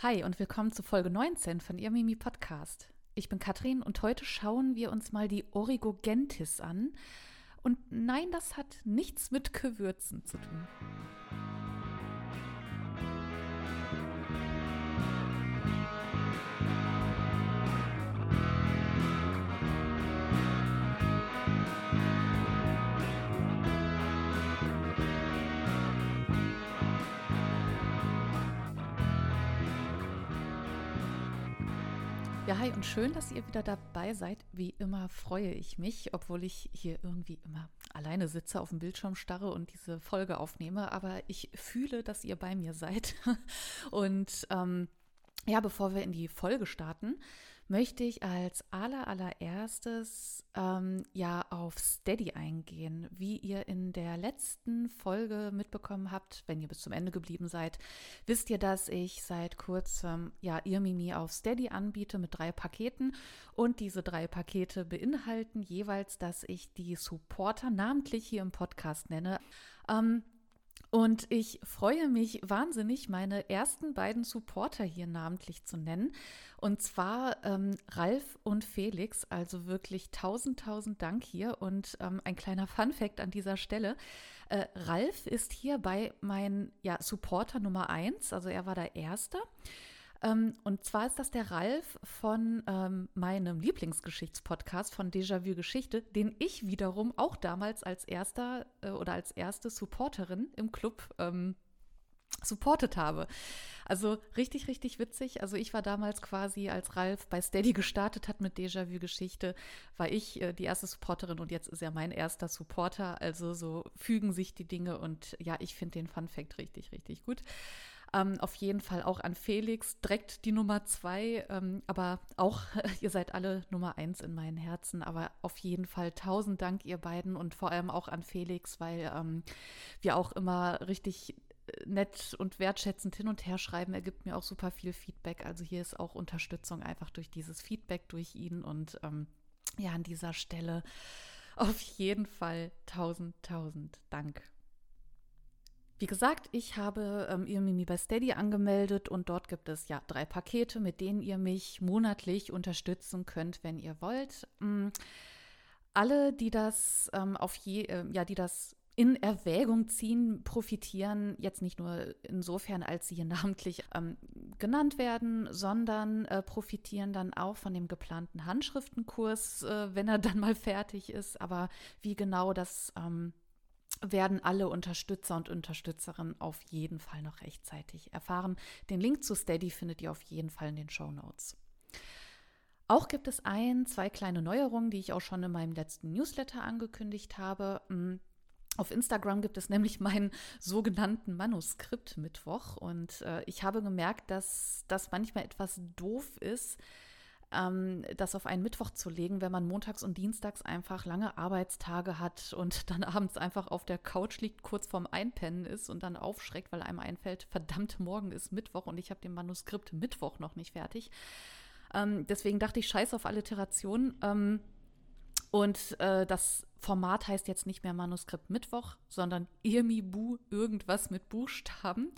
Hi und willkommen zu Folge 19 von Ihr Mimi Podcast. Ich bin Katrin und heute schauen wir uns mal die Origogentis an. Und nein, das hat nichts mit Gewürzen zu tun. Hi und schön, dass ihr wieder dabei seid. Wie immer freue ich mich, obwohl ich hier irgendwie immer alleine sitze, auf dem Bildschirm starre und diese Folge aufnehme. Aber ich fühle, dass ihr bei mir seid. Und ähm, ja, bevor wir in die Folge starten, möchte ich als aller, allererstes ähm, ja auf Steady eingehen. Wie ihr in der letzten Folge mitbekommen habt, wenn ihr bis zum Ende geblieben seid, wisst ihr, dass ich seit kurzem ja ihr Mimi auf Steady anbiete mit drei Paketen. Und diese drei Pakete beinhalten jeweils, dass ich die Supporter namentlich hier im Podcast nenne. Ähm, und ich freue mich wahnsinnig, meine ersten beiden Supporter hier namentlich zu nennen. Und zwar ähm, Ralf und Felix. Also wirklich tausend, tausend Dank hier. Und ähm, ein kleiner Fun-Fact an dieser Stelle. Äh, Ralf ist hier bei mein ja, Supporter Nummer eins. Also er war der Erste. Ähm, und zwar ist das der Ralf von ähm, meinem Lieblingsgeschichtspodcast von Déjà-vu Geschichte, den ich wiederum auch damals als erster äh, oder als erste Supporterin im Club ähm, supportet habe. Also richtig, richtig witzig. Also ich war damals quasi, als Ralf bei Steady gestartet hat mit Déjà-vu-Geschichte, war ich äh, die erste Supporterin und jetzt ist er mein erster Supporter. Also so fügen sich die Dinge und ja, ich finde den Fun Fact richtig, richtig gut. Ähm, auf jeden Fall auch an Felix, direkt die Nummer zwei, ähm, aber auch, ihr seid alle Nummer eins in meinen Herzen, aber auf jeden Fall tausend Dank, ihr beiden und vor allem auch an Felix, weil ähm, wir auch immer richtig äh, nett und wertschätzend hin und her schreiben. Er gibt mir auch super viel Feedback. Also hier ist auch Unterstützung einfach durch dieses Feedback durch ihn und ähm, ja, an dieser Stelle auf jeden Fall tausend, tausend Dank. Wie gesagt, ich habe ähm, ihr Mimi bei Steady angemeldet und dort gibt es ja drei Pakete, mit denen ihr mich monatlich unterstützen könnt, wenn ihr wollt. Ähm, alle, die das ähm, auf je, äh, ja, die das in Erwägung ziehen, profitieren jetzt nicht nur insofern, als sie hier namentlich ähm, genannt werden, sondern äh, profitieren dann auch von dem geplanten Handschriftenkurs, äh, wenn er dann mal fertig ist. Aber wie genau das ähm, werden alle Unterstützer und Unterstützerinnen auf jeden Fall noch rechtzeitig erfahren. Den Link zu Steady findet ihr auf jeden Fall in den Show Notes. Auch gibt es ein, zwei kleine Neuerungen, die ich auch schon in meinem letzten Newsletter angekündigt habe. Mm, auf Instagram gibt es nämlich meinen sogenannten Manuskript-Mittwoch und äh, ich habe gemerkt, dass das manchmal etwas doof ist, ähm, das auf einen Mittwoch zu legen, wenn man montags und dienstags einfach lange Arbeitstage hat und dann abends einfach auf der Couch liegt, kurz vorm Einpennen ist und dann aufschreckt, weil einem einfällt, verdammt, morgen ist Mittwoch und ich habe den Manuskript Mittwoch noch nicht fertig. Ähm, deswegen dachte ich, scheiß auf Alliteration. Ähm, und äh, das Format heißt jetzt nicht mehr Manuskript Mittwoch, sondern Irmi Bu, irgendwas mit Buchstaben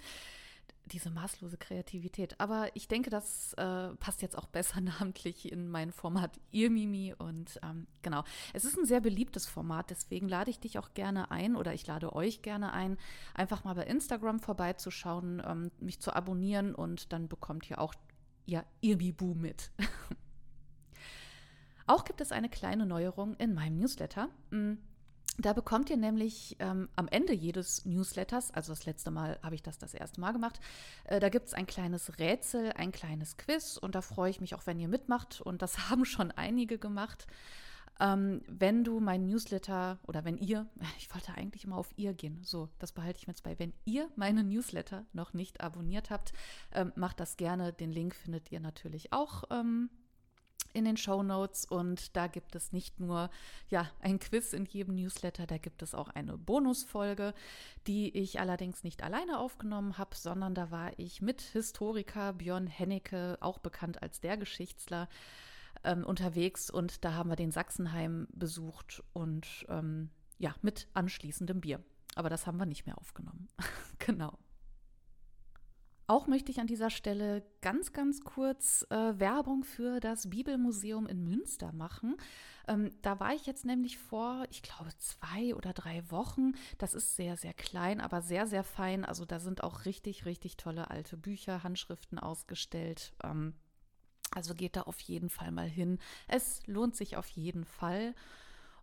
diese maßlose Kreativität. Aber ich denke, das äh, passt jetzt auch besser namentlich in mein Format Irmimi. Und ähm, genau, es ist ein sehr beliebtes Format, deswegen lade ich dich auch gerne ein oder ich lade euch gerne ein, einfach mal bei Instagram vorbeizuschauen, ähm, mich zu abonnieren und dann bekommt ihr auch ja, Irmibu mit. auch gibt es eine kleine Neuerung in meinem Newsletter. Hm, da bekommt ihr nämlich ähm, am Ende jedes Newsletters, also das letzte Mal habe ich das das erste Mal gemacht, äh, da gibt es ein kleines Rätsel, ein kleines Quiz und da freue ich mich auch, wenn ihr mitmacht und das haben schon einige gemacht. Ähm, wenn du mein Newsletter oder wenn ihr, ich wollte eigentlich immer auf ihr gehen, so, das behalte ich mir jetzt bei, wenn ihr meine Newsletter noch nicht abonniert habt, ähm, macht das gerne. Den Link findet ihr natürlich auch ähm, in den Show Notes und da gibt es nicht nur ja ein Quiz in jedem Newsletter, da gibt es auch eine Bonusfolge, die ich allerdings nicht alleine aufgenommen habe, sondern da war ich mit Historiker Björn Hennecke, auch bekannt als der Geschichtsler, ähm, unterwegs und da haben wir den Sachsenheim besucht und ähm, ja mit anschließendem Bier. Aber das haben wir nicht mehr aufgenommen. genau. Auch möchte ich an dieser Stelle ganz, ganz kurz äh, Werbung für das Bibelmuseum in Münster machen. Ähm, da war ich jetzt nämlich vor, ich glaube, zwei oder drei Wochen. Das ist sehr, sehr klein, aber sehr, sehr fein. Also da sind auch richtig, richtig tolle alte Bücher, Handschriften ausgestellt. Ähm, also geht da auf jeden Fall mal hin. Es lohnt sich auf jeden Fall.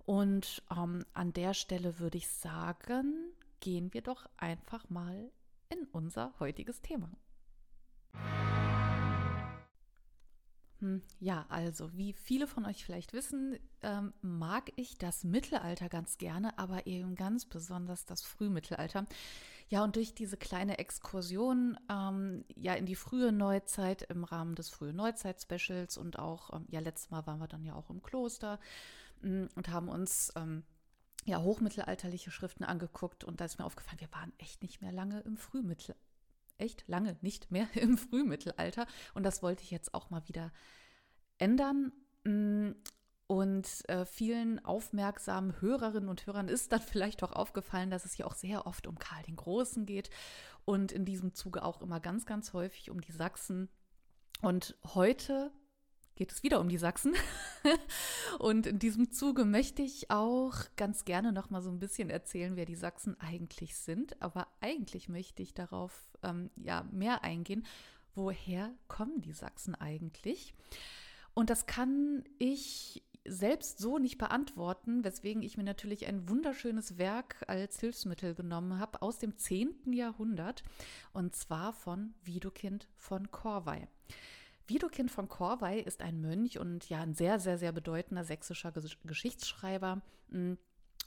Und ähm, an der Stelle würde ich sagen, gehen wir doch einfach mal in unser heutiges Thema. Hm, ja, also wie viele von euch vielleicht wissen, ähm, mag ich das Mittelalter ganz gerne, aber eben ganz besonders das Frühmittelalter. Ja, und durch diese kleine Exkursion ähm, ja in die frühe Neuzeit im Rahmen des frühen Neuzeit-Specials und auch, ähm, ja, letztes Mal waren wir dann ja auch im Kloster hm, und haben uns ähm, ja, hochmittelalterliche Schriften angeguckt und da ist mir aufgefallen, wir waren echt nicht mehr lange im Frühmittelalter. Echt lange nicht mehr im Frühmittelalter. Und das wollte ich jetzt auch mal wieder ändern. Mm, und äh, vielen aufmerksamen Hörerinnen und Hörern ist dann vielleicht auch aufgefallen, dass es hier auch sehr oft um Karl den Großen geht und in diesem Zuge auch immer ganz, ganz häufig um die Sachsen. Und heute geht es wieder um die Sachsen. Und in diesem Zuge möchte ich auch ganz gerne noch mal so ein bisschen erzählen, wer die Sachsen eigentlich sind. Aber eigentlich möchte ich darauf ähm, ja mehr eingehen. Woher kommen die Sachsen eigentlich? Und das kann ich selbst so nicht beantworten, weswegen ich mir natürlich ein wunderschönes Werk als Hilfsmittel genommen habe aus dem 10. Jahrhundert und zwar von Widukind von Korvey. Widukind von Korvey ist ein Mönch und ja ein sehr, sehr, sehr bedeutender sächsischer Geschichtsschreiber. Mm,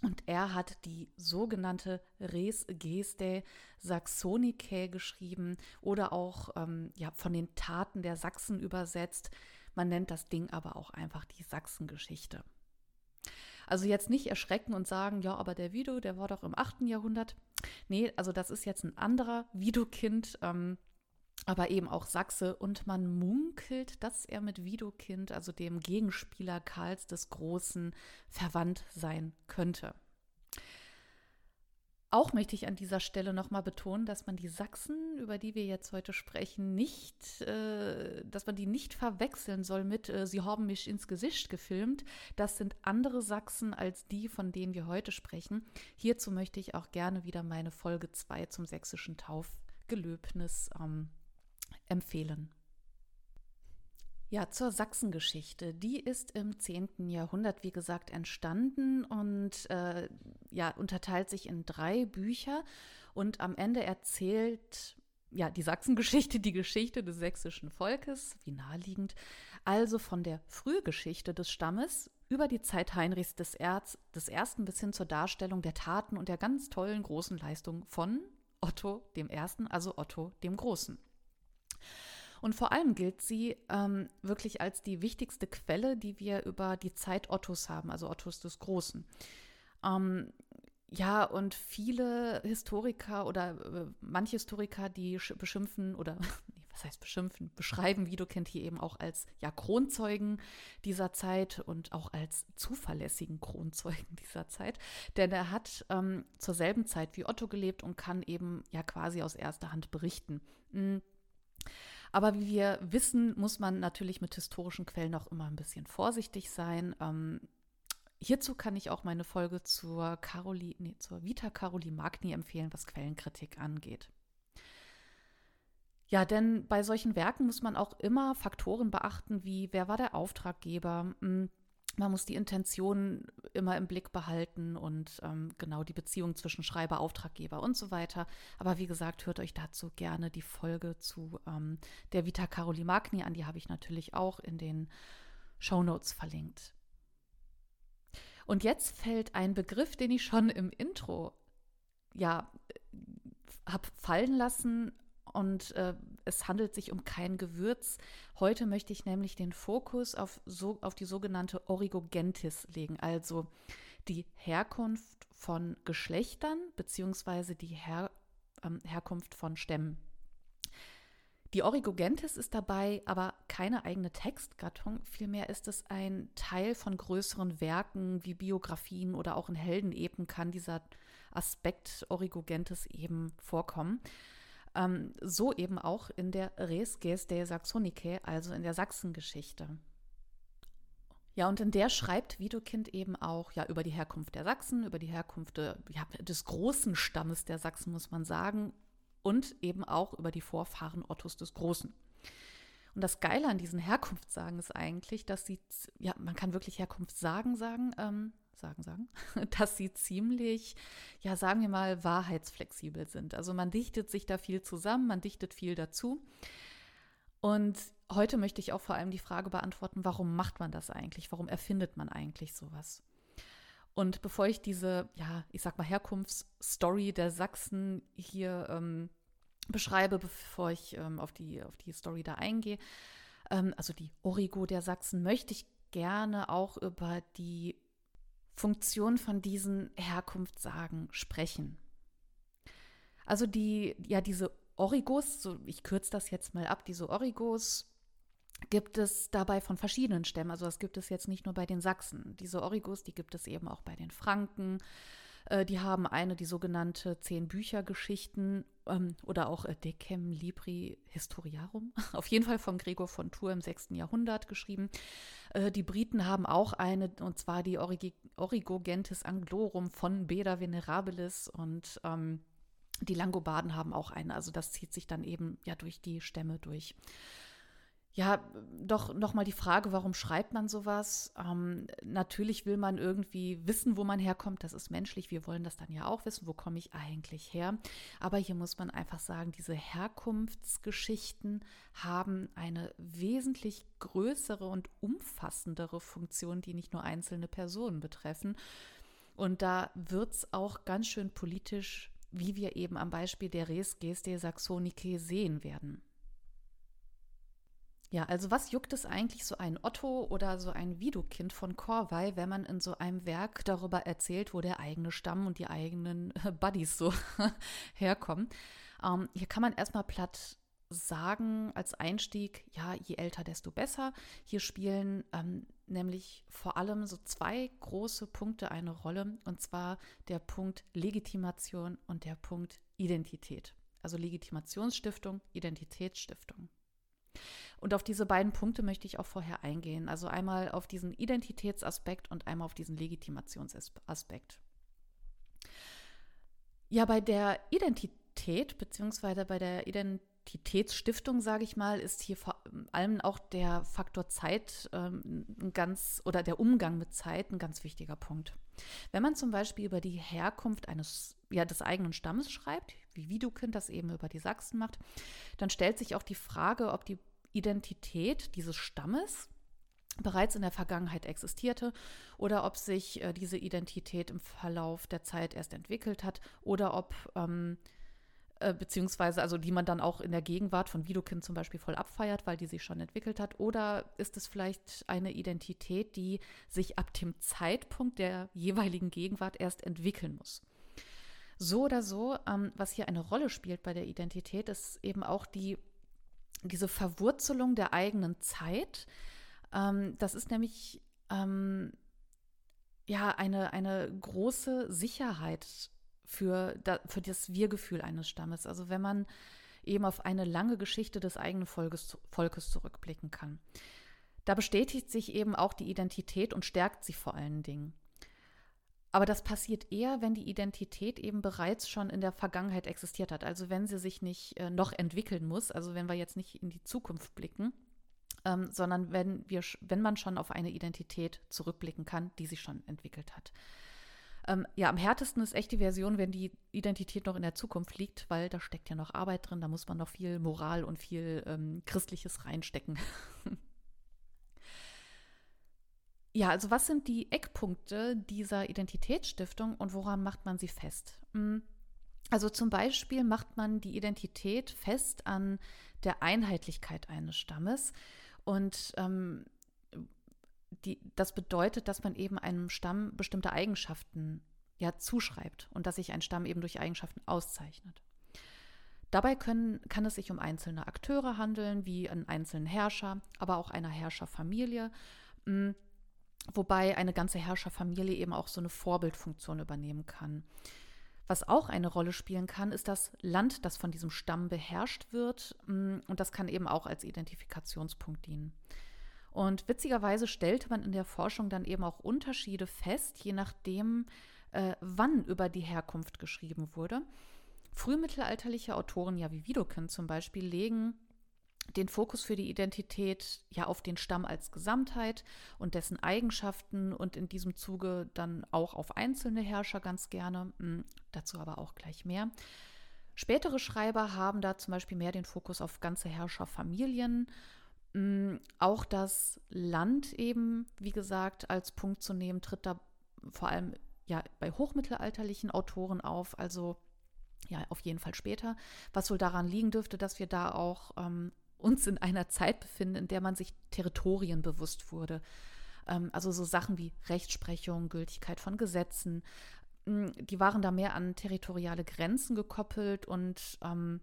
und er hat die sogenannte Res Geste Saxonicae geschrieben oder auch ähm, ja, von den Taten der Sachsen übersetzt. Man nennt das Ding aber auch einfach die Sachsengeschichte. Also jetzt nicht erschrecken und sagen, ja, aber der Wido, der war doch im 8. Jahrhundert. Nee, also das ist jetzt ein anderer Widukind. Ähm, aber eben auch Sachse. Und man munkelt, dass er mit Widukind, also dem Gegenspieler Karls des Großen, verwandt sein könnte. Auch möchte ich an dieser Stelle nochmal betonen, dass man die Sachsen, über die wir jetzt heute sprechen, nicht, äh, dass man die nicht verwechseln soll mit, äh, sie haben mich ins Gesicht gefilmt. Das sind andere Sachsen als die, von denen wir heute sprechen. Hierzu möchte ich auch gerne wieder meine Folge 2 zum sächsischen Taufgelöbnis ähm, empfehlen. Ja, zur Sachsengeschichte. Die ist im 10. Jahrhundert, wie gesagt, entstanden und äh, ja, unterteilt sich in drei Bücher. Und am Ende erzählt ja die Sachsengeschichte die Geschichte des sächsischen Volkes, wie naheliegend, also von der Frühgeschichte des Stammes über die Zeit Heinrichs des, Erz, des Ersten bis hin zur Darstellung der Taten und der ganz tollen großen Leistung von Otto dem Ersten, also Otto dem Großen. Und vor allem gilt sie ähm, wirklich als die wichtigste Quelle, die wir über die Zeit Ottos haben, also Ottos des Großen. Ähm, ja, und viele Historiker oder äh, manche Historiker, die beschimpfen oder was heißt beschimpfen, beschreiben Widukind hier eben auch als ja, Kronzeugen dieser Zeit und auch als zuverlässigen Kronzeugen dieser Zeit. Denn er hat ähm, zur selben Zeit wie Otto gelebt und kann eben ja quasi aus erster Hand berichten. Mhm. Aber wie wir wissen, muss man natürlich mit historischen Quellen auch immer ein bisschen vorsichtig sein. Ähm, hierzu kann ich auch meine Folge zur, Caroli, nee, zur Vita Caroli Magni empfehlen, was Quellenkritik angeht. Ja, denn bei solchen Werken muss man auch immer Faktoren beachten, wie wer war der Auftraggeber, hm, man muss die Intention immer im Blick behalten und ähm, genau die Beziehung zwischen Schreiber, Auftraggeber und so weiter. Aber wie gesagt, hört euch dazu gerne die Folge zu ähm, der Vita Caroli Magni an. Die habe ich natürlich auch in den Show Notes verlinkt. Und jetzt fällt ein Begriff, den ich schon im Intro ja habe fallen lassen und äh, es handelt sich um kein Gewürz. Heute möchte ich nämlich den Fokus auf, so, auf die sogenannte Origogentis legen, also die Herkunft von Geschlechtern beziehungsweise die Her, ähm, Herkunft von Stämmen. Die Origogentis ist dabei aber keine eigene Textgattung, vielmehr ist es ein Teil von größeren Werken wie Biografien oder auch in Heldenepen kann dieser Aspekt Origogentis eben vorkommen. Ähm, so eben auch in der Res Gestae Saxonicae, also in der Sachsengeschichte. Ja, und in der schreibt Widukind eben auch ja über die Herkunft der Sachsen, über die Herkunft de, ja, des großen Stammes der Sachsen, muss man sagen, und eben auch über die Vorfahren Ottos des Großen. Und das Geile an diesen Herkunftssagen ist eigentlich, dass sie, ja, man kann wirklich Herkunftssagen sagen, ähm, sagen, sagen, dass sie ziemlich, ja, sagen wir mal, wahrheitsflexibel sind. Also man dichtet sich da viel zusammen, man dichtet viel dazu. Und heute möchte ich auch vor allem die Frage beantworten, warum macht man das eigentlich? Warum erfindet man eigentlich sowas? Und bevor ich diese, ja, ich sag mal, Herkunftsstory der Sachsen hier ähm, beschreibe, bevor ich ähm, auf, die, auf die Story da eingehe, ähm, also die Origo der Sachsen, möchte ich gerne auch über die Funktion von diesen Herkunftssagen sprechen. Also die, ja, diese Origos, so ich kürze das jetzt mal ab, diese Origos gibt es dabei von verschiedenen Stämmen. Also das gibt es jetzt nicht nur bei den Sachsen. Diese Origos, die gibt es eben auch bei den Franken. Äh, die haben eine, die sogenannte Zehn-Bücher-Geschichten ähm, oder auch äh, Decem Libri Historiarum, auf jeden Fall von Gregor von Tours im 6. Jahrhundert geschrieben. Äh, die Briten haben auch eine, und zwar die Origi Origo Gentis Anglorum von Beda Venerabilis und ähm, die Langobarden haben auch eine. Also das zieht sich dann eben ja durch die Stämme durch. Ja, doch nochmal die Frage, warum schreibt man sowas? Ähm, natürlich will man irgendwie wissen, wo man herkommt. Das ist menschlich. Wir wollen das dann ja auch wissen, wo komme ich eigentlich her. Aber hier muss man einfach sagen, diese Herkunftsgeschichten haben eine wesentlich größere und umfassendere Funktion, die nicht nur einzelne Personen betreffen. Und da wird es auch ganz schön politisch, wie wir eben am Beispiel der Res Gestae Saxonicae sehen werden. Ja, also was juckt es eigentlich so ein Otto oder so ein Widukind von Korvey, wenn man in so einem Werk darüber erzählt, wo der eigene Stamm und die eigenen Buddies so herkommen? Ähm, hier kann man erstmal platt sagen als Einstieg, ja, je älter, desto besser. Hier spielen ähm, nämlich vor allem so zwei große Punkte eine Rolle, und zwar der Punkt Legitimation und der Punkt Identität. Also Legitimationsstiftung, Identitätsstiftung. Und auf diese beiden Punkte möchte ich auch vorher eingehen. Also einmal auf diesen Identitätsaspekt und einmal auf diesen Legitimationsaspekt. Ja, bei der Identität, beziehungsweise bei der Identitätsstiftung, sage ich mal, ist hier vor allem auch der Faktor Zeit ähm, ein ganz oder der Umgang mit Zeit ein ganz wichtiger Punkt. Wenn man zum Beispiel über die Herkunft eines ja, des eigenen Stammes schreibt, wie Widukind das eben über die Sachsen macht, dann stellt sich auch die Frage, ob die Identität dieses Stammes bereits in der Vergangenheit existierte oder ob sich äh, diese Identität im Verlauf der Zeit erst entwickelt hat oder ob ähm, äh, beziehungsweise also die man dann auch in der Gegenwart von Widukind zum Beispiel voll abfeiert, weil die sich schon entwickelt hat oder ist es vielleicht eine Identität, die sich ab dem Zeitpunkt der jeweiligen Gegenwart erst entwickeln muss. So oder so, ähm, was hier eine Rolle spielt bei der Identität, ist eben auch die diese Verwurzelung der eigenen Zeit. Ähm, das ist nämlich ähm, ja eine, eine große Sicherheit für, da, für das Wir-Gefühl eines Stammes. Also wenn man eben auf eine lange Geschichte des eigenen Volkes, Volkes zurückblicken kann. Da bestätigt sich eben auch die Identität und stärkt sie vor allen Dingen. Aber das passiert eher, wenn die Identität eben bereits schon in der Vergangenheit existiert hat. Also wenn sie sich nicht äh, noch entwickeln muss, also wenn wir jetzt nicht in die Zukunft blicken, ähm, sondern wenn, wir, wenn man schon auf eine Identität zurückblicken kann, die sich schon entwickelt hat. Ähm, ja, am härtesten ist echt die Version, wenn die Identität noch in der Zukunft liegt, weil da steckt ja noch Arbeit drin, da muss man noch viel Moral und viel ähm, Christliches reinstecken. Ja, also was sind die Eckpunkte dieser Identitätsstiftung und woran macht man sie fest? Hm, also zum Beispiel macht man die Identität fest an der Einheitlichkeit eines Stammes und ähm, die, das bedeutet, dass man eben einem Stamm bestimmte Eigenschaften ja zuschreibt und dass sich ein Stamm eben durch Eigenschaften auszeichnet. Dabei können, kann es sich um einzelne Akteure handeln, wie einen einzelnen Herrscher, aber auch einer Herrscherfamilie. Hm, Wobei eine ganze Herrscherfamilie eben auch so eine Vorbildfunktion übernehmen kann. Was auch eine Rolle spielen kann, ist das Land, das von diesem Stamm beherrscht wird. Mm, und das kann eben auch als Identifikationspunkt dienen. Und witzigerweise stellte man in der Forschung dann eben auch Unterschiede fest, je nachdem, äh, wann über die Herkunft geschrieben wurde. Frühmittelalterliche Autoren, ja wie Widukind zum Beispiel, legen den Fokus für die Identität ja auf den Stamm als Gesamtheit und dessen Eigenschaften und in diesem Zuge dann auch auf einzelne Herrscher ganz gerne. Hm, dazu aber auch gleich mehr. Spätere Schreiber haben da zum Beispiel mehr den Fokus auf ganze Herrscherfamilien. Hm, auch das Land eben, wie gesagt, als Punkt zu nehmen, tritt da vor allem ja bei hochmittelalterlichen Autoren auf, also ja, auf jeden Fall später, was wohl daran liegen dürfte, dass wir da auch ähm, uns in einer Zeit befinden, in der man sich Territorien bewusst wurde. Ähm, also so Sachen wie Rechtsprechung, Gültigkeit von Gesetzen, hm, die waren da mehr an territoriale Grenzen gekoppelt und ähm,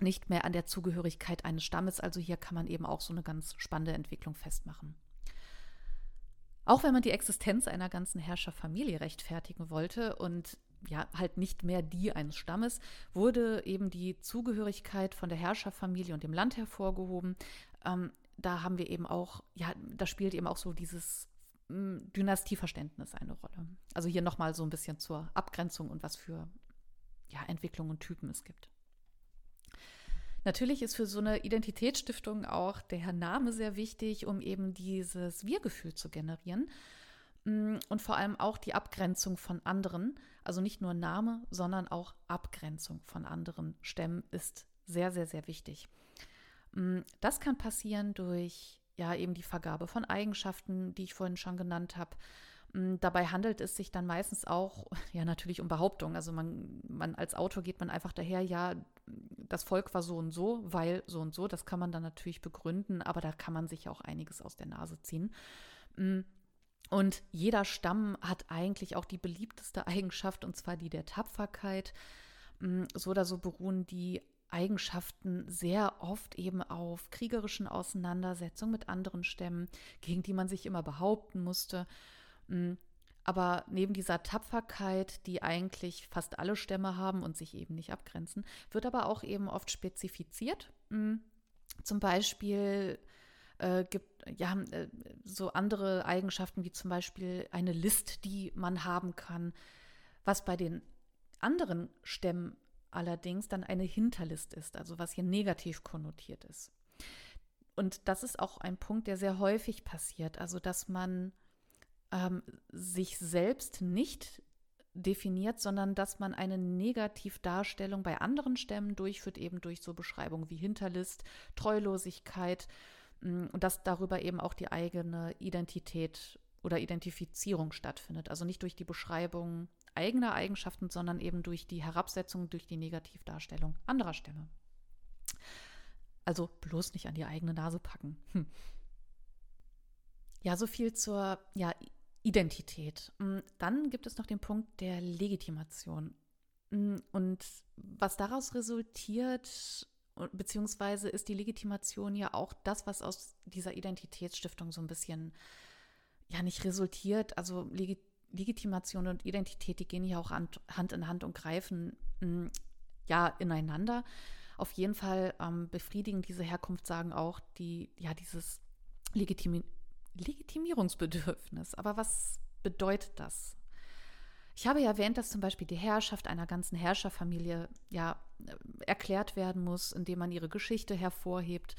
nicht mehr an der Zugehörigkeit eines Stammes. Also hier kann man eben auch so eine ganz spannende Entwicklung festmachen. Auch wenn man die Existenz einer ganzen Herrscherfamilie rechtfertigen wollte und ja, halt nicht mehr die eines Stammes, wurde eben die Zugehörigkeit von der Herrscherfamilie und dem Land hervorgehoben. Ähm, da haben wir eben auch, ja, da spielt eben auch so dieses hm, Dynastieverständnis eine Rolle. Also hier nochmal so ein bisschen zur Abgrenzung und was für ja, Entwicklungen und Typen es gibt. Natürlich ist für so eine Identitätsstiftung auch der Name sehr wichtig, um eben dieses Wir-Gefühl zu generieren. Mm, und vor allem auch die Abgrenzung von anderen. Also nicht nur Name, sondern auch Abgrenzung von anderen Stämmen ist sehr, sehr, sehr wichtig. Mm, das kann passieren durch ja eben die Vergabe von Eigenschaften, die ich vorhin schon genannt habe. Mm, dabei handelt es sich dann meistens auch, ja, natürlich um Behauptungen. Also man, man als Autor geht man einfach daher, ja, das Volk war so und so, weil so und so. Das kann man dann natürlich begründen, aber da kann man sich auch einiges aus der Nase ziehen. Und jeder Stamm hat eigentlich auch die beliebteste Eigenschaft, und zwar die der Tapferkeit. Mm, so oder so beruhen die Eigenschaften sehr oft eben auf kriegerischen Auseinandersetzungen mit anderen Stämmen, gegen die man sich immer behaupten musste. Mm, aber neben dieser Tapferkeit, die eigentlich fast alle Stämme haben und sich eben nicht abgrenzen, wird aber auch eben oft spezifiziert. Mm, zum Beispiel äh, gibt ja äh, so andere Eigenschaften wie zum Beispiel eine List, die man haben kann, was bei den anderen Stämmen allerdings dann eine Hinterlist ist, also was hier negativ konnotiert ist. Und das ist auch ein Punkt, der sehr häufig passiert, also dass man ähm, sich selbst nicht definiert, sondern dass man eine Negativdarstellung bei anderen Stämmen durchführt, eben durch so Beschreibungen wie Hinterlist, Treulosigkeit und dass darüber eben auch die eigene Identität oder Identifizierung stattfindet. Also nicht durch die Beschreibung eigener Eigenschaften, sondern eben durch die Herabsetzung, durch die Negativdarstellung anderer Stämme. Also bloß nicht an die eigene Nase packen. Hm. Ja, so viel zur ja, Identität. Dann gibt es noch den Punkt der Legitimation. Und was daraus resultiert, beziehungsweise ist die Legitimation ja auch das, was aus dieser Identitätsstiftung so ein bisschen ja nicht resultiert. Also Legi Legitimation und Identität, die gehen ja auch Hand, in Hand und greifen hm, ja ineinander. Auf jeden Fall ähm, befriedigen diese Herkunftssagen auch die, ja, dieses Legitimi Legitimierungsbedürfnis. Aber was bedeutet das? Ich habe ja erwähnt, dass zum Beispiel die Herrschaft einer ganzen Herrscherfamilie ja erklärt werden muss, indem man ihre Geschichte hervorhebt,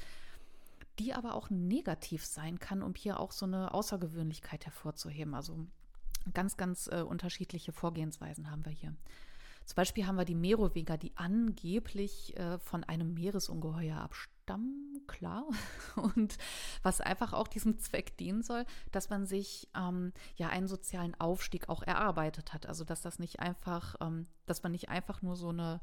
die aber auch negativ sein kann, um hier auch so eine Außergewöhnlichkeit hervorzuheben. Also ganz, ganz äh, unterschiedliche Vorgehensweisen haben wir hier. Zum Beispiel haben wir die Merowinger, die angeblich äh, von einem Meeresungeheuer abstammen, klar. Und was einfach auch diesem Zweck dienen soll, dass man sich ähm, ja einen sozialen Aufstieg auch erarbeitet hat. Also dass das nicht einfach, ähm, dass man nicht einfach nur so eine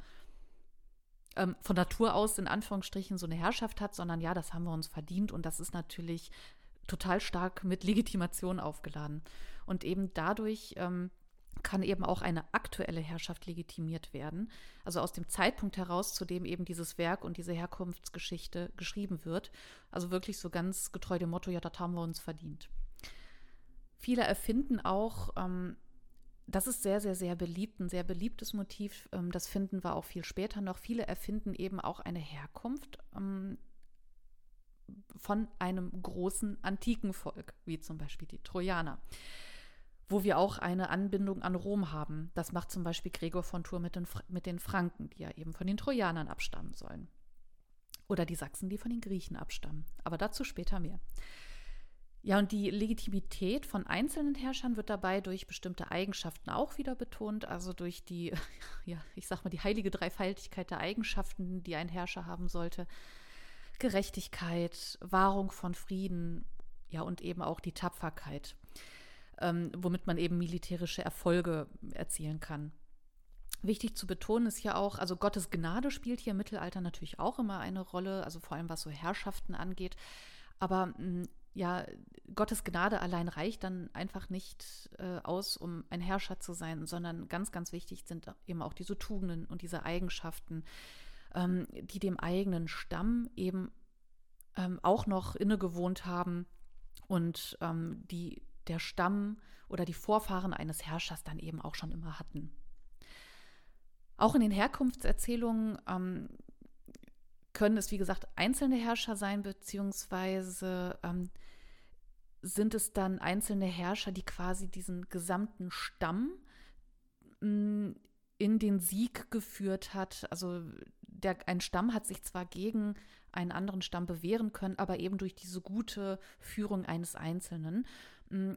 ähm, von Natur aus in Anführungsstrichen so eine Herrschaft hat, sondern ja, das haben wir uns verdient und das ist natürlich total stark mit Legitimation aufgeladen. Und eben dadurch ähm, kann eben auch eine aktuelle Herrschaft legitimiert werden. Also aus dem Zeitpunkt heraus, zu dem eben dieses Werk und diese Herkunftsgeschichte geschrieben wird. Also wirklich so ganz getreu dem Motto, ja, das haben wir uns verdient. Viele erfinden auch ähm, das ist sehr, sehr, sehr beliebt, ein sehr beliebtes Motiv. Ähm, das finden wir auch viel später noch. Viele erfinden eben auch eine Herkunft ähm, von einem großen antiken Volk, wie zum Beispiel die Trojaner, wo wir auch eine Anbindung an Rom haben. Das macht zum Beispiel Gregor von Tours mit den, mit den Franken, die ja eben von den Trojanern abstammen sollen. Oder die Sachsen, die von den Griechen abstammen. Aber dazu später mehr. Ja, und die Legitimität von einzelnen Herrschern wird dabei durch bestimmte Eigenschaften auch wieder betont, also durch die, ja, ich sag mal, die heilige Dreifaltigkeit der Eigenschaften, die ein Herrscher haben sollte. Gerechtigkeit, Wahrung von Frieden, ja, und eben auch die Tapferkeit, ähm, womit man eben militärische Erfolge erzielen kann. Wichtig zu betonen ist hier auch, also Gottes Gnade spielt hier im Mittelalter natürlich auch immer eine Rolle, also vor allem was so Herrschaften angeht. Aber mh, hm, ja, Gottes Gnade allein reicht dann einfach nicht äh, aus, um ein Herrscher zu sein, sondern ganz, ganz wichtig sind eben auch diese Tugenden und diese Eigenschaften, ähm, die dem eigenen Stamm eben ähm, auch noch innegewohnt haben und ähm, die der Stamm oder die Vorfahren eines Herrschers dann eben auch schon immer hatten. Auch in den Herkunftserzählungen ähm, können es, wie gesagt, einzelne Herrscher sein, beziehungsweise ähm, sind es dann einzelne Herrscher, die quasi diesen gesamten Stamm mm, in den Sieg geführt hat. Also der, ein Stamm hat sich zwar gegen einen anderen Stamm bewähren können, aber eben durch diese gute Führung eines Einzelnen. Mm,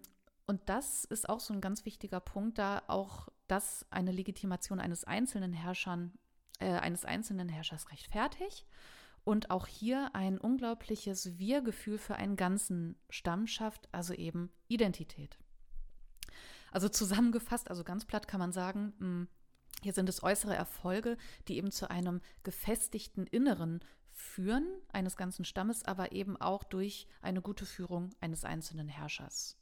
und das ist auch so ein ganz wichtiger Punkt, da auch das eine Legitimation eines einzelnen Herrschern äh, eines einzelnen Herrschers rechtfertigt und auch hier ein unglaubliches Wir-Gefühl für einen ganzen Stamm schafft, also eben Identität. Also zusammengefasst, also ganz platt kann man sagen, hm, hier sind es äußere Erfolge, die eben zu einem gefestigten Inneren führen eines ganzen Stammes, aber eben auch durch eine gute Führung eines einzelnen Herrschers.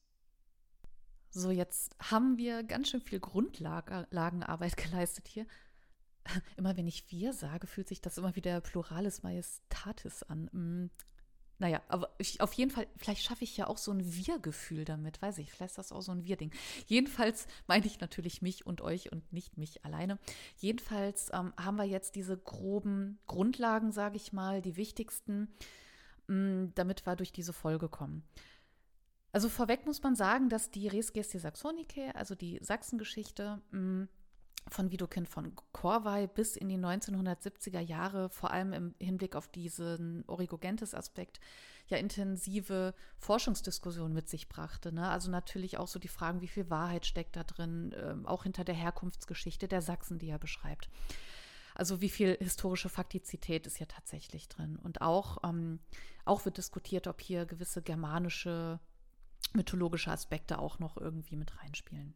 So, jetzt haben wir ganz schön viel Grundlagenarbeit geleistet hier. immer wenn ich wir sage, fühlt sich das immer wie der Pluralis Majestatis an. Mm. Naja, aber ich, auf jeden Fall, vielleicht schaffe ich ja auch so ein Wir-Gefühl damit, weiß ich, vielleicht ist das auch so ein Wir-Ding. Jedenfalls meine ich natürlich mich und euch und nicht mich alleine. Jedenfalls ähm, haben wir jetzt diese groben Grundlagen, sage ich mal, die wichtigsten, mh, mm, damit wir durch diese Folge kommen. Also vorweg muss man sagen, dass die Res Gesti Saxonicae, also die Sachsengeschichte, mh, mm, von Widukind von Korvey bis in die 1970er Jahre, vor allem im Hinblick auf diesen Origogentes-Aspekt, ja intensive Forschungsdiskussionen mit sich brachte. Ne? Also natürlich auch so die Fragen, wie viel Wahrheit steckt da drin, äh, auch hinter der Herkunftsgeschichte der Sachsen, die er beschreibt. Also wie viel historische Faktizität ist hier tatsächlich drin. Und auch, ähm, auch wird diskutiert, ob hier gewisse germanische mythologische Aspekte auch noch irgendwie mit reinspielen.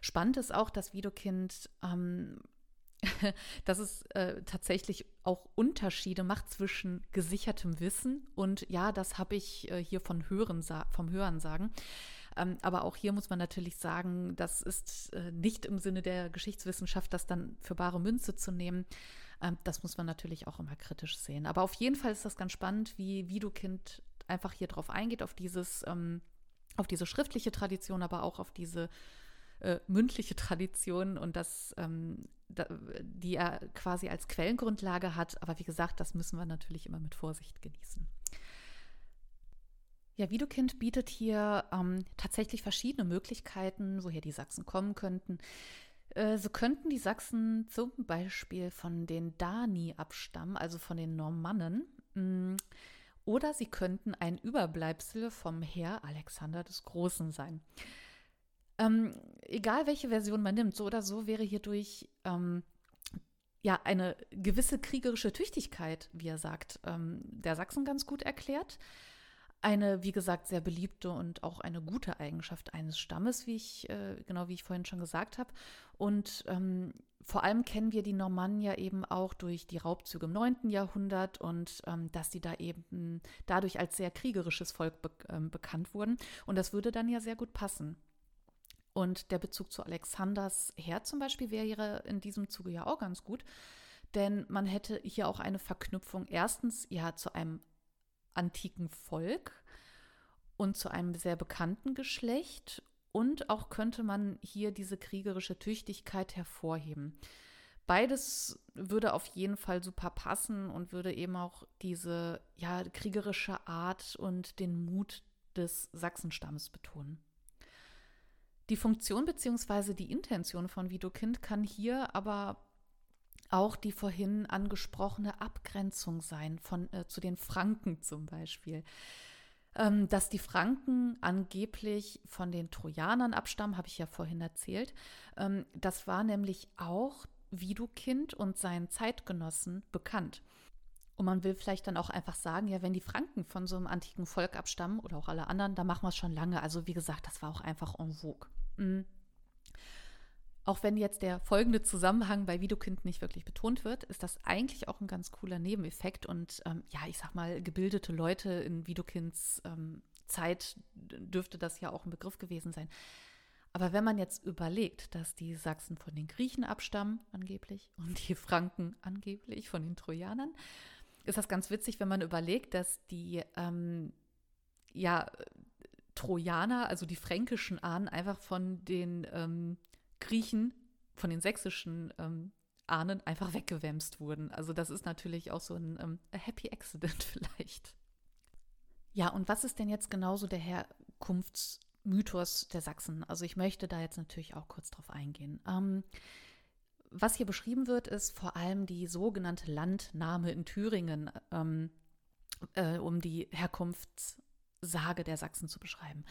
Spannend ist auch, dass Widokind, ähm, dass es äh, tatsächlich auch Unterschiede macht zwischen gesichertem Wissen und ja, das habe ich äh, hier von Hören, vom Hören sagen. Ähm, aber auch hier muss man natürlich sagen, das ist äh, nicht im Sinne der Geschichtswissenschaft, das dann für bare Münze zu nehmen. Ähm, das muss man natürlich auch immer kritisch sehen. Aber auf jeden Fall ist das ganz spannend, wie Widokind einfach hier drauf eingeht, auf dieses, ähm, auf diese schriftliche Tradition, aber auch auf diese äh, mündliche Tradition und das, ähm, da, die er quasi als Quellengrundlage hat. Aber wie gesagt, das müssen wir natürlich immer mit Vorsicht genießen. Ja, Widukind bietet hier ähm, tatsächlich verschiedene Möglichkeiten, woher die Sachsen kommen könnten. Äh, so könnten die Sachsen zum Beispiel von den Dani abstammen, also von den Normannen. Mm, oder sie könnten ein Überbleibsel vom Heer Alexander des Großen sein. Ähm, egal welche Version man nimmt, so oder so wäre hierdurch ähm, ja eine gewisse kriegerische Tüchtigkeit, wie er sagt, ähm, der Sachsen ganz gut erklärt. Eine, wie gesagt, sehr beliebte und auch eine gute Eigenschaft eines Stammes, wie ich, äh, genau wie ich vorhin schon gesagt habe. Und ähm, vor allem kennen wir die Normannen ja eben auch durch die Raubzüge im 9. Jahrhundert und ähm, dass sie da eben dadurch als sehr kriegerisches Volk be ähm, bekannt wurden. Und das würde dann ja sehr gut passen. Und der Bezug zu Alexanders Heer zum Beispiel wäre in diesem Zuge ja auch ganz gut, denn man hätte hier auch eine Verknüpfung erstens ja zu einem antiken Volk und zu einem sehr bekannten Geschlecht und auch könnte man hier diese kriegerische Tüchtigkeit hervorheben. Beides würde auf jeden Fall super passen und würde eben auch diese ja, kriegerische Art und den Mut des Sachsenstammes betonen. Die Funktion bzw. die Intention von Widukind kann hier aber auch die vorhin angesprochene Abgrenzung sein von, äh, zu den Franken zum Beispiel. Ähm, dass die Franken angeblich von den Trojanern abstammen, habe ich ja vorhin erzählt. Ähm, das war nämlich auch Widukind und seinen Zeitgenossen bekannt. Und man will vielleicht dann auch einfach sagen, ja, wenn die Franken von so einem antiken Volk abstammen oder auch alle anderen, dann machen wir es schon lange. Also wie gesagt, das war auch einfach en vogue. Auch wenn jetzt der folgende Zusammenhang bei Widukind nicht wirklich betont wird, ist das eigentlich auch ein ganz cooler Nebeneffekt. Und ähm, ja, ich sag mal, gebildete Leute in Widukinds ähm, Zeit dürfte das ja auch ein Begriff gewesen sein. Aber wenn man jetzt überlegt, dass die Sachsen von den Griechen abstammen, angeblich, und die Franken angeblich von den Trojanern, ist das ganz witzig, wenn man überlegt, dass die ähm, ja, Trojaner, also die fränkischen Ahnen, einfach von den ähm, Griechen, von den sächsischen ähm, Ahnen einfach weggewämst wurden. Also das ist natürlich auch so ein ähm, Happy Accident vielleicht. Ja, und was ist denn jetzt genauso der Herkunftsmythos der Sachsen? Also ich möchte da jetzt natürlich auch kurz drauf eingehen. Ähm, was hier beschrieben wird, ist vor allem die sogenannte Landnahme in Thüringen, ähm, äh, um die Herkunftssage der Sachsen zu beschreiben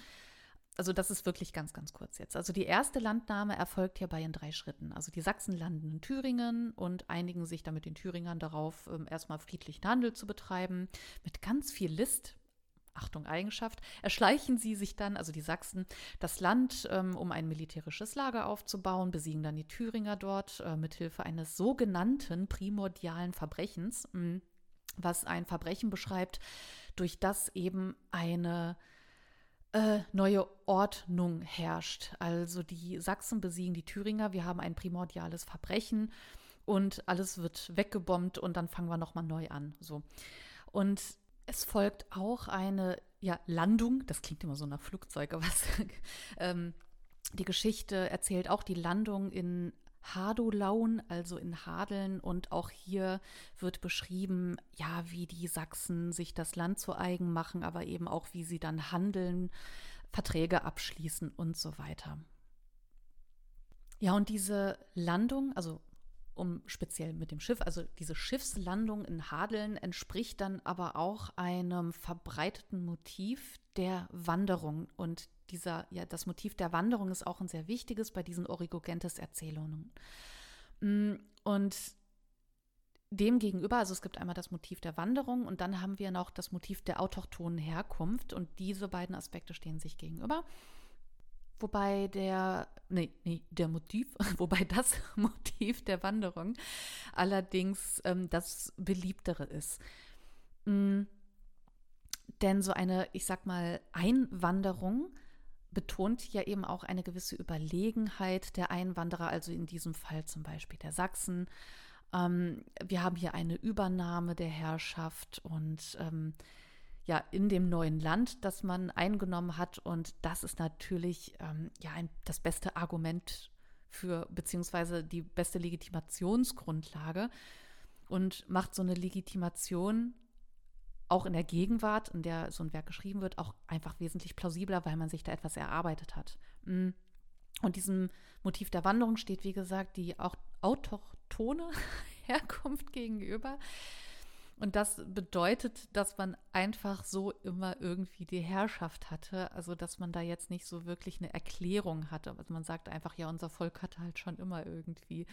also das ist wirklich ganz, ganz kurz jetzt. Also die erste Landnahme erfolgt hierbei in drei Schritten. Also die Sachsen landen in Thüringen und einigen sich dann mit den Thüringern darauf, ähm, erstmal friedlichen Handel zu betreiben, mit ganz viel List. Achtung, Eigenschaft, erschleichen sie sich dann, also die Sachsen, das Land, ähm, um ein militärisches Lager aufzubauen, besiegen dann die Thüringer dort äh, mithilfe eines sogenannten primordialen Verbrechens, mh, hm, was ein Verbrechen beschreibt, durch das eben eine äh, neue Ordnung herrscht. Also die Sachsen besiegen die Thüringer, wir haben ein primordiales Verbrechen und alles wird weggebombt und dann fangen wir nochmal neu an. So. Und es folgt auch eine ja, Landung, das klingt immer so nach Flugzeug, aber ähm, die Geschichte erzählt auch die Landung in Hadolaun, also in Hadeln. Und auch hier wird beschrieben, ja, wie die Sachsen sich das Land zu eigen machen, aber eben auch, wie sie dann handeln, Verträge abschließen und so weiter. Ja, und diese Landung, also um speziell mit dem Schiff, also diese Schiffslandung in Hadeln entspricht dann aber auch einem verbreiteten Motiv der Wanderung und dieser, ja, das Motiv der Wanderung ist auch ein sehr wichtiges bei diesen Origogentes-Erzählungen. Mm, und demgegenüber, also es gibt einmal das Motiv der Wanderung und dann haben wir noch das Motiv der autochthonen Herkunft und diese beiden Aspekte stehen sich gegenüber. Wobei der, nee, nee, der Motiv, wobei das Motiv der Wanderung allerdings ähm, das beliebtere ist. Mhm. Denn so eine, ich sag mal, Einwanderung betont ja eben auch eine gewisse Überlegenheit der Einwanderer, also in diesem Fall zum Beispiel der Sachsen. Ähm, wir haben hier eine Übernahme der Herrschaft und ähm, ja, in dem neuen Land, das man eingenommen hat. Und das ist natürlich ähm, ja ein, das beste Argument für, beziehungsweise die beste Legitimationsgrundlage und macht so eine Legitimation auch in der Gegenwart, in der so ein Werk geschrieben wird, auch einfach wesentlich plausibler, weil man sich da etwas erarbeitet hat. Mm. Und diesem Motiv der Wanderung steht, wie gesagt, die auch autochtone Herkunft gegenüber. Und das bedeutet, dass man einfach so immer irgendwie die Herrschaft hatte. Also, dass man da jetzt nicht so wirklich eine Erklärung hatte. Also man sagt einfach, ja, unser Volk hatte halt schon immer irgendwie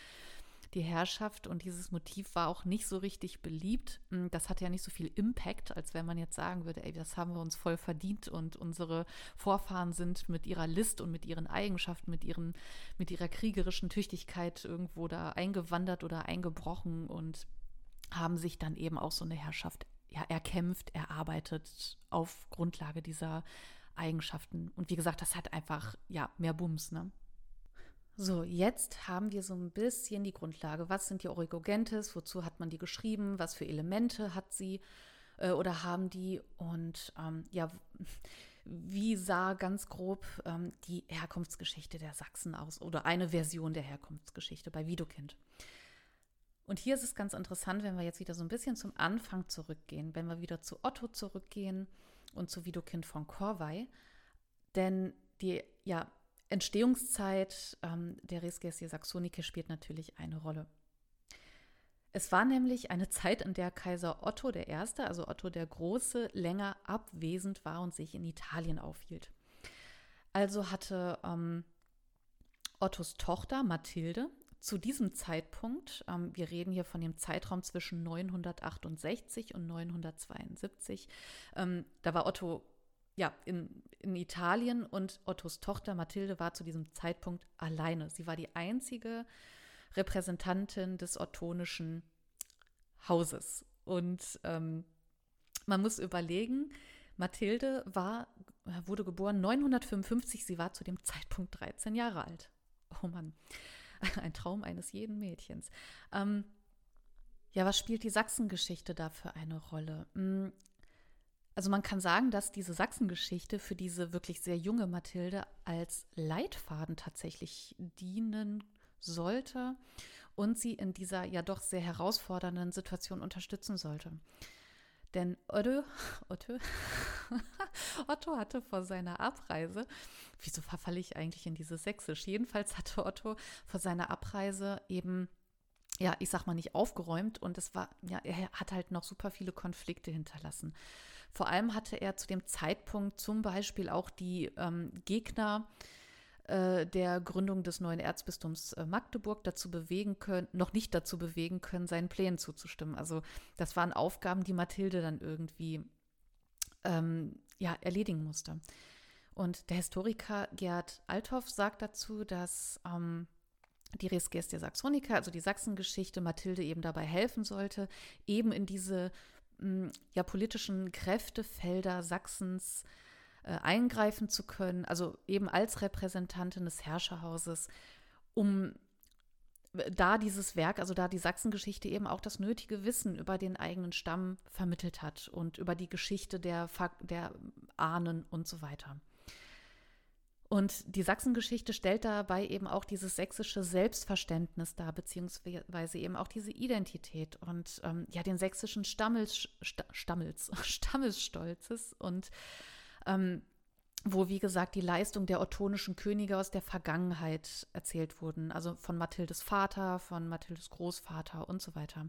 die Herrschaft und dieses Motiv war auch nicht so richtig beliebt. Hm, das hatte ja nicht so viel Impact, als wenn man jetzt sagen würde, ey, das haben wir uns voll verdient und unsere Vorfahren sind mit ihrer List und mit ihren Eigenschaften, mit, ihren, mit ihrer kriegerischen Tüchtigkeit irgendwo da eingewandert oder eingebrochen und haben sich dann eben auch so eine Herrschaft ja, erkämpft, erarbeitet auf Grundlage dieser Eigenschaften. Und wie gesagt, das hat einfach ja mehr Bums, ne? So, jetzt haben wir so ein bisschen die Grundlage. Was sind die Origogentes? Wozu hat man die geschrieben? Was für Elemente hat sie äh, oder haben die? Und ähm, ja, wie sah ganz grob ähm, die Herkunftsgeschichte der Sachsen aus oder eine Version der Herkunftsgeschichte bei Widukind. Und hier ist es ganz interessant, wenn wir jetzt wieder so ein bisschen zum Anfang zurückgehen, wenn wir wieder zu Otto zurückgehen und zu Widukind von Korvey. Denn die ja, Entstehungszeit ähm, der Res Gestie Saxonike spielt natürlich eine Rolle. Es war nämlich eine Zeit, in der Kaiser Otto I., also Otto der Große, länger abwesend war und sich in Italien aufhielt. Also hatte ähm, Ottos Tochter Mathilde zu diesem Zeitpunkt, ähm, wir reden hier von dem Zeitraum zwischen 968 und 972, ähm, da war Otto ja, in, in Italien und Ottos Tochter Mathilde war zu diesem Zeitpunkt alleine. Sie war die einzige Repräsentantin des ottonischen Hauses. Und ähm, man muss überlegen, Mathilde war, wurde geboren 955, sie war zu dem Zeitpunkt 13 Jahre alt. Oh Mann, ein Traum eines jeden Mädchens. Ähm, ja, was spielt die Sachsengeschichte da für eine Rolle? Hm, also man kann sagen, dass diese Sachsengeschichte für diese wirklich sehr junge Mathilde als Leitfaden tatsächlich dienen sollte und sie in dieser ja doch sehr herausfordernden Situation unterstützen sollte. Denn Otto, Otto, Otto hatte vor seiner Abreise, wieso verfalle ich eigentlich in dieses Sächsisch? Jedenfalls hatte Otto vor seiner Abreise eben, ja, ich sag mal nicht aufgeräumt und es war, ja, er hat halt noch super viele Konflikte hinterlassen. Vor allem hatte er zu dem Zeitpunkt zum Beispiel auch die ähm, Gegner äh, der Gründung des neuen Erzbistums äh, Magdeburg dazu bewegen können, noch nicht dazu bewegen können, seinen Plänen zuzustimmen. Also das waren Aufgaben, die Mathilde dann irgendwie ähm, ja, erledigen musste. Und der Historiker Gerd Althoff sagt dazu, dass ähm, die Res Gestia Saxonica, also die Sachsengeschichte, Mathilde eben dabei helfen sollte, eben in diese mh, ja, politischen Kräftefelder Sachsens äh, eingreifen zu können, also eben als Repräsentantin des Herrscherhauses, um äh, da dieses Werk, also da die Sachsengeschichte eben auch das nötige Wissen über den eigenen Stamm vermittelt hat und über die Geschichte der, der Ahnen und so weiter. Und die Sachsengeschichte stellt dabei eben auch dieses sächsische Selbstverständnis dar, beziehungsweise eben auch diese Identität und ähm, ja, den sächsischen Stammels, Stammels, Stammesstolzes und ähm, wo, wie gesagt, die Leistung der ottonischen Könige aus der Vergangenheit erzählt wurden. Also von Mathildes Vater, von Mathildes Großvater und so weiter.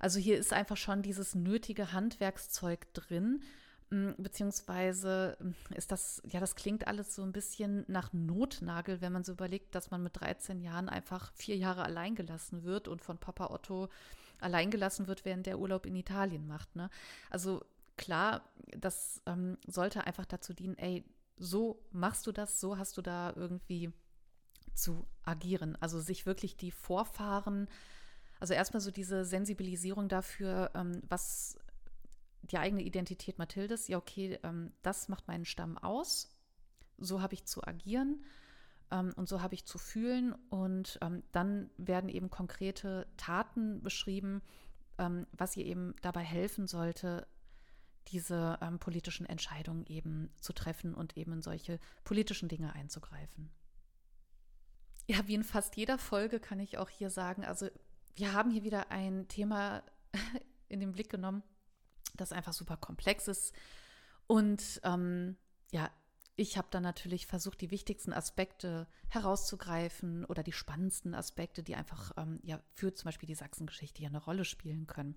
Also hier ist einfach schon dieses nötige Handwerkszeug drin, mm, beziehungsweise mm, ist das, ja, das klingt alles so ein bisschen nach Notnagel, wenn man so überlegt, dass man mit 13 Jahren einfach vier Jahre allein gelassen wird und von Papa Otto allein gelassen wird, während der Urlaub in Italien macht. Ne? Also klar, das ähm, sollte einfach dazu dienen, ey, so machst du das, so hast du da irgendwie zu agieren. Also sich wirklich die Vorfahren, also erstmal so diese Sensibilisierung dafür, ähm, was die eigene Identität Mathildes, ja, okay, ähm, das macht meinen Stamm aus, so habe ich zu agieren ähm, und so habe ich zu fühlen und ähm, dann werden eben konkrete Taten beschrieben, ähm, was ihr eben dabei helfen sollte, diese ähm, politischen Entscheidungen eben zu treffen und eben in solche politischen Dinge einzugreifen. Ja, wie in fast jeder Folge kann ich auch hier sagen, also wir haben hier wieder ein Thema in den Blick genommen, das einfach super komplex ist. Und ähm, ja, ich habe dann natürlich versucht, die wichtigsten Aspekte herauszugreifen oder die spannendsten Aspekte, die einfach ähm, ja für zum Beispiel die Sachsengeschichte ja eine Rolle spielen können.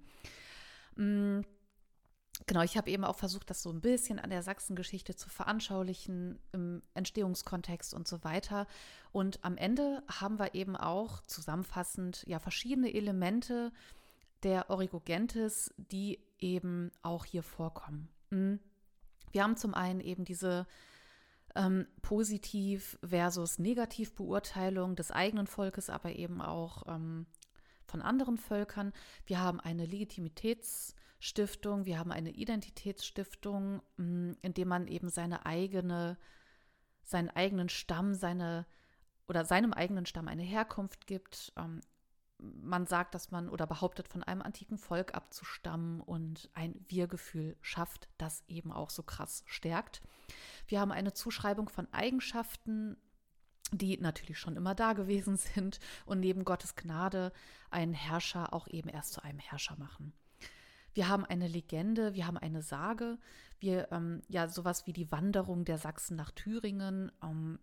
Genau, ich habe eben auch versucht, das so ein bisschen an der Sachsengeschichte zu veranschaulichen, im Entstehungskontext und so weiter. Und am Ende haben wir eben auch zusammenfassend ja verschiedene Elemente der Origogentis, die eben auch hier vorkommen. Hm. Wir haben zum einen eben diese ähm, Positiv- versus Negativ-Beurteilung des eigenen Volkes, aber eben auch ähm, von anderen Völkern. Wir haben eine Legitimitäts- Stiftung, wir haben eine Identitätsstiftung, mm, in dem man eben seine eigene, seinen eigenen Stamm, seine oder seinem eigenen Stamm eine Herkunft gibt. Ähm, man sagt, dass man oder behauptet, von einem antiken Volk abzustammen und ein Wir-Gefühl schafft, das eben auch so krass stärkt. Wir haben eine Zuschreibung von Eigenschaften, die natürlich schon immer da gewesen sind und neben Gottes Gnade einen Herrscher auch eben erst zu einem Herrscher machen. Wir haben eine Legende, wir haben eine Sage, wir ähm, ja sowas wie die Wanderung der Sachsen nach Thüringen, ähm,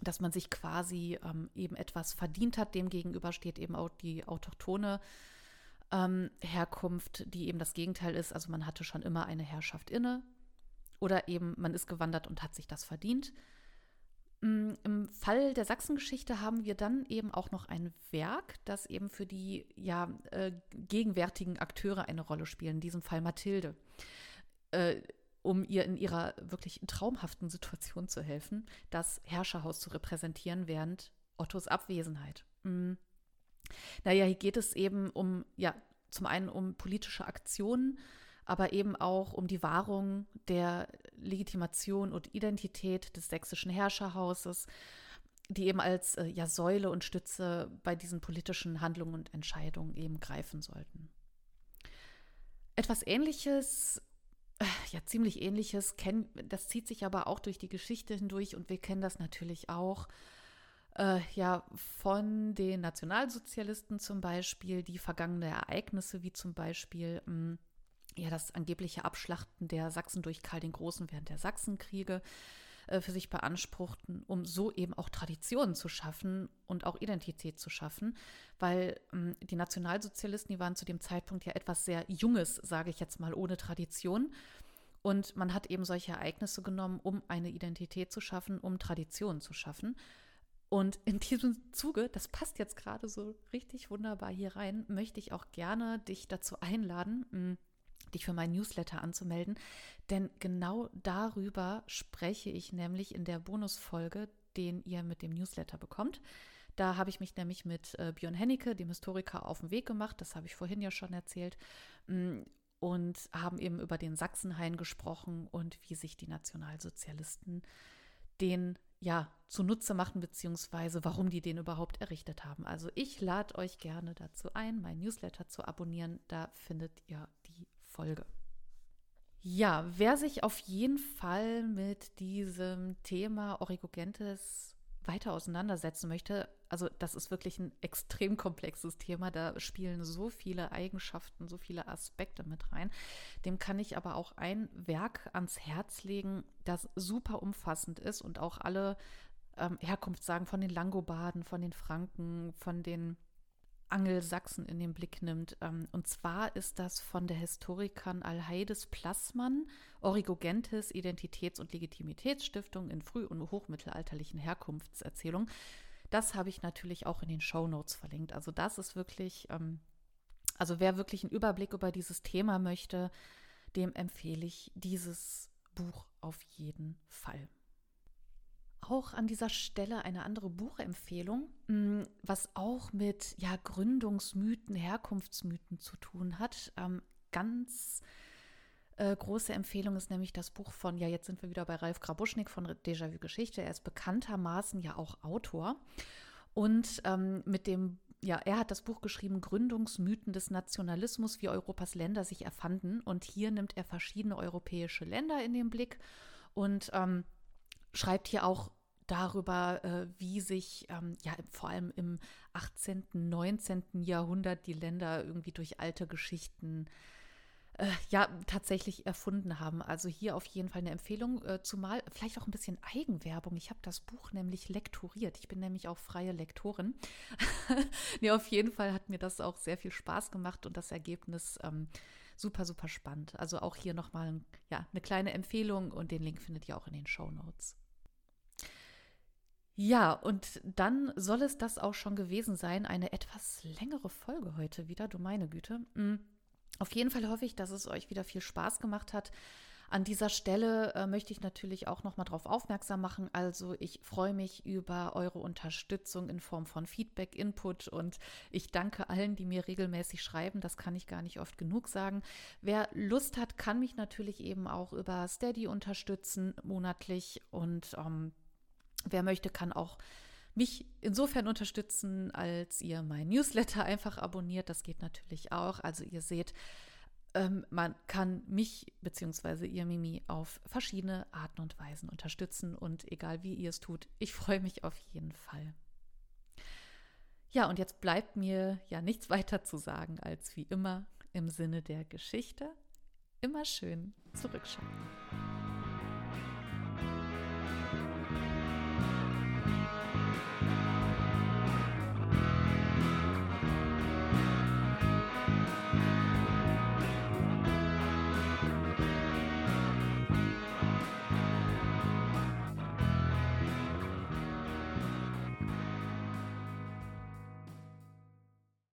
dass man sich quasi ähm, eben etwas verdient hat. Demgegenüber steht eben auch die autochtone ähm, Herkunft, die eben das Gegenteil ist. Also man hatte schon immer eine Herrschaft inne oder eben man ist gewandert und hat sich das verdient. Mm, Im Fall der Sachsengeschichte haben wir dann eben auch noch ein Werk, das eben für die ja, äh, gegenwärtigen Akteure eine Rolle spielt, in diesem Fall Mathilde. Äh, um ihr in ihrer wirklich traumhaften Situation zu helfen, das Herrscherhaus zu repräsentieren während Ottos Abwesenheit. Mhm. Naja, hier geht es eben um, ja, zum einen um politische Aktionen, aber eben auch um die Wahrung der Legitimation und Identität des sächsischen Herrscherhauses, die eben als äh, ja, Säule und Stütze bei diesen politischen Handlungen und Entscheidungen eben greifen sollten. Etwas Ähnliches ja, ziemlich ähnliches. das zieht sich aber auch durch die Geschichte hindurch und wir kennen das natürlich auch. Äh, ja, von den Nationalsozialisten zum Beispiel, die vergangene Ereignisse, wie zum Beispiel hm, ja, das angebliche Abschlachten der Sachsen durch Karl den Großen während der Sachsenkriege äh, für sich beanspruchten, um so eben auch Traditionen zu schaffen und auch Identität zu schaffen, weil ähm, die Nationalsozialisten, die waren zu dem Zeitpunkt ja etwas sehr Junges, sage ich jetzt mal, ohne Tradition. Und man hat eben solche Ereignisse genommen, um eine Identität zu schaffen, um Traditionen zu schaffen. Und in diesem Zuge, das passt jetzt gerade so richtig wunderbar hier rein, möchte ich auch gerne dich dazu einladen, hm, dich für meinen Newsletter anzumelden. Denn genau darüber spreche ich nämlich in der Bonusfolge, den ihr mit dem Newsletter bekommt. Da habe ich mich nämlich mit äh, Björn Hennecke, dem Historiker, auf den Weg gemacht. Das habe ich vorhin ja schon erzählt. Mm, und haben eben über den Sachsenhain gesprochen und wie sich die Nationalsozialisten den ja zunutze machen, beziehungsweise warum die den überhaupt errichtet haben. Also ich lade euch gerne dazu ein, mein Newsletter zu abonnieren. Da findet ihr Folge. Ja, wer sich auf jeden Fall mit diesem Thema Origogentes weiter auseinandersetzen möchte, also das ist wirklich ein extrem komplexes Thema, da spielen so viele Eigenschaften, so viele Aspekte mit rein. Dem kann ich aber auch ein Werk ans Herz legen, das super umfassend ist und auch alle ähm, Herkunftssagen von den Langobarden, von den Franken, von den Angelsachsen in den Blick nimmt. Ähm, und zwar ist das von der Historikerin Alheides Plassmann, Origogentis Identitäts- und Legitimitätsstiftung in früh- und hochmittelalterlichen Herkunftserzählungen. Das habe ich natürlich auch in den Show Notes verlinkt. Also das ist wirklich, ähm, also wer wirklich einen Überblick über dieses Thema möchte, dem empfehle ich dieses Buch auf jeden Fall auch an dieser Stelle eine andere Buchempfehlung, mm, was auch mit ja, Gründungsmythen, Herkunftsmythen zu tun hat. Ähm, ganz äh, große Empfehlung ist nämlich das Buch von, ja, jetzt sind wir wieder bei Ralf Grabuschnik von Déjà-vu Geschichte. Er ist bekanntermaßen ja auch Autor. Und ähm, mit dem, ja, er hat das Buch geschrieben, Gründungsmythen des Nationalismus, wie Europas Länder sich erfanden. Und hier nimmt er verschiedene europäische Länder in den Blick und ähm, schreibt hier auch darüber, äh, wie sich ähm, ja vor allem im 18., 19. Jahrhundert die Länder irgendwie durch alte Geschichten äh, ja tatsächlich erfunden haben. Also hier auf jeden Fall eine Empfehlung, äh, zumal vielleicht auch ein bisschen Eigenwerbung. Ich habe das Buch nämlich lektoriert. Ich bin nämlich auch freie Lektorin. nee, auf jeden Fall hat mir das auch sehr viel Spaß gemacht und das Ergebnis ähm, super, super spannend. Also auch hier nochmal ja, eine kleine Empfehlung und den Link findet ihr auch in den Show Notes. Ja, und dann soll es das auch schon gewesen sein. Eine etwas längere Folge heute wieder, du meine Güte. Mhm. Auf jeden Fall hoffe ich, dass es euch wieder viel Spaß gemacht hat. An dieser Stelle äh, möchte ich natürlich auch noch mal darauf aufmerksam machen. Also ich freue mich über eure Unterstützung in Form von Feedback, Input und ich danke allen, die mir regelmäßig schreiben. Das kann ich gar nicht oft genug sagen. Wer Lust hat, kann mich natürlich eben auch über Steady unterstützen monatlich und ähm, Wer möchte, kann auch mich insofern unterstützen, als ihr mein Newsletter einfach abonniert. Das geht natürlich auch. Also ihr seht, ähm, man kann mich bzw. ihr Mimi auf verschiedene Arten und Weisen unterstützen. Und egal wie ihr es tut, ich freue mich auf jeden Fall. Ja, und jetzt bleibt mir ja nichts weiter zu sagen, als wie immer im Sinne der Geschichte immer schön zurückschauen.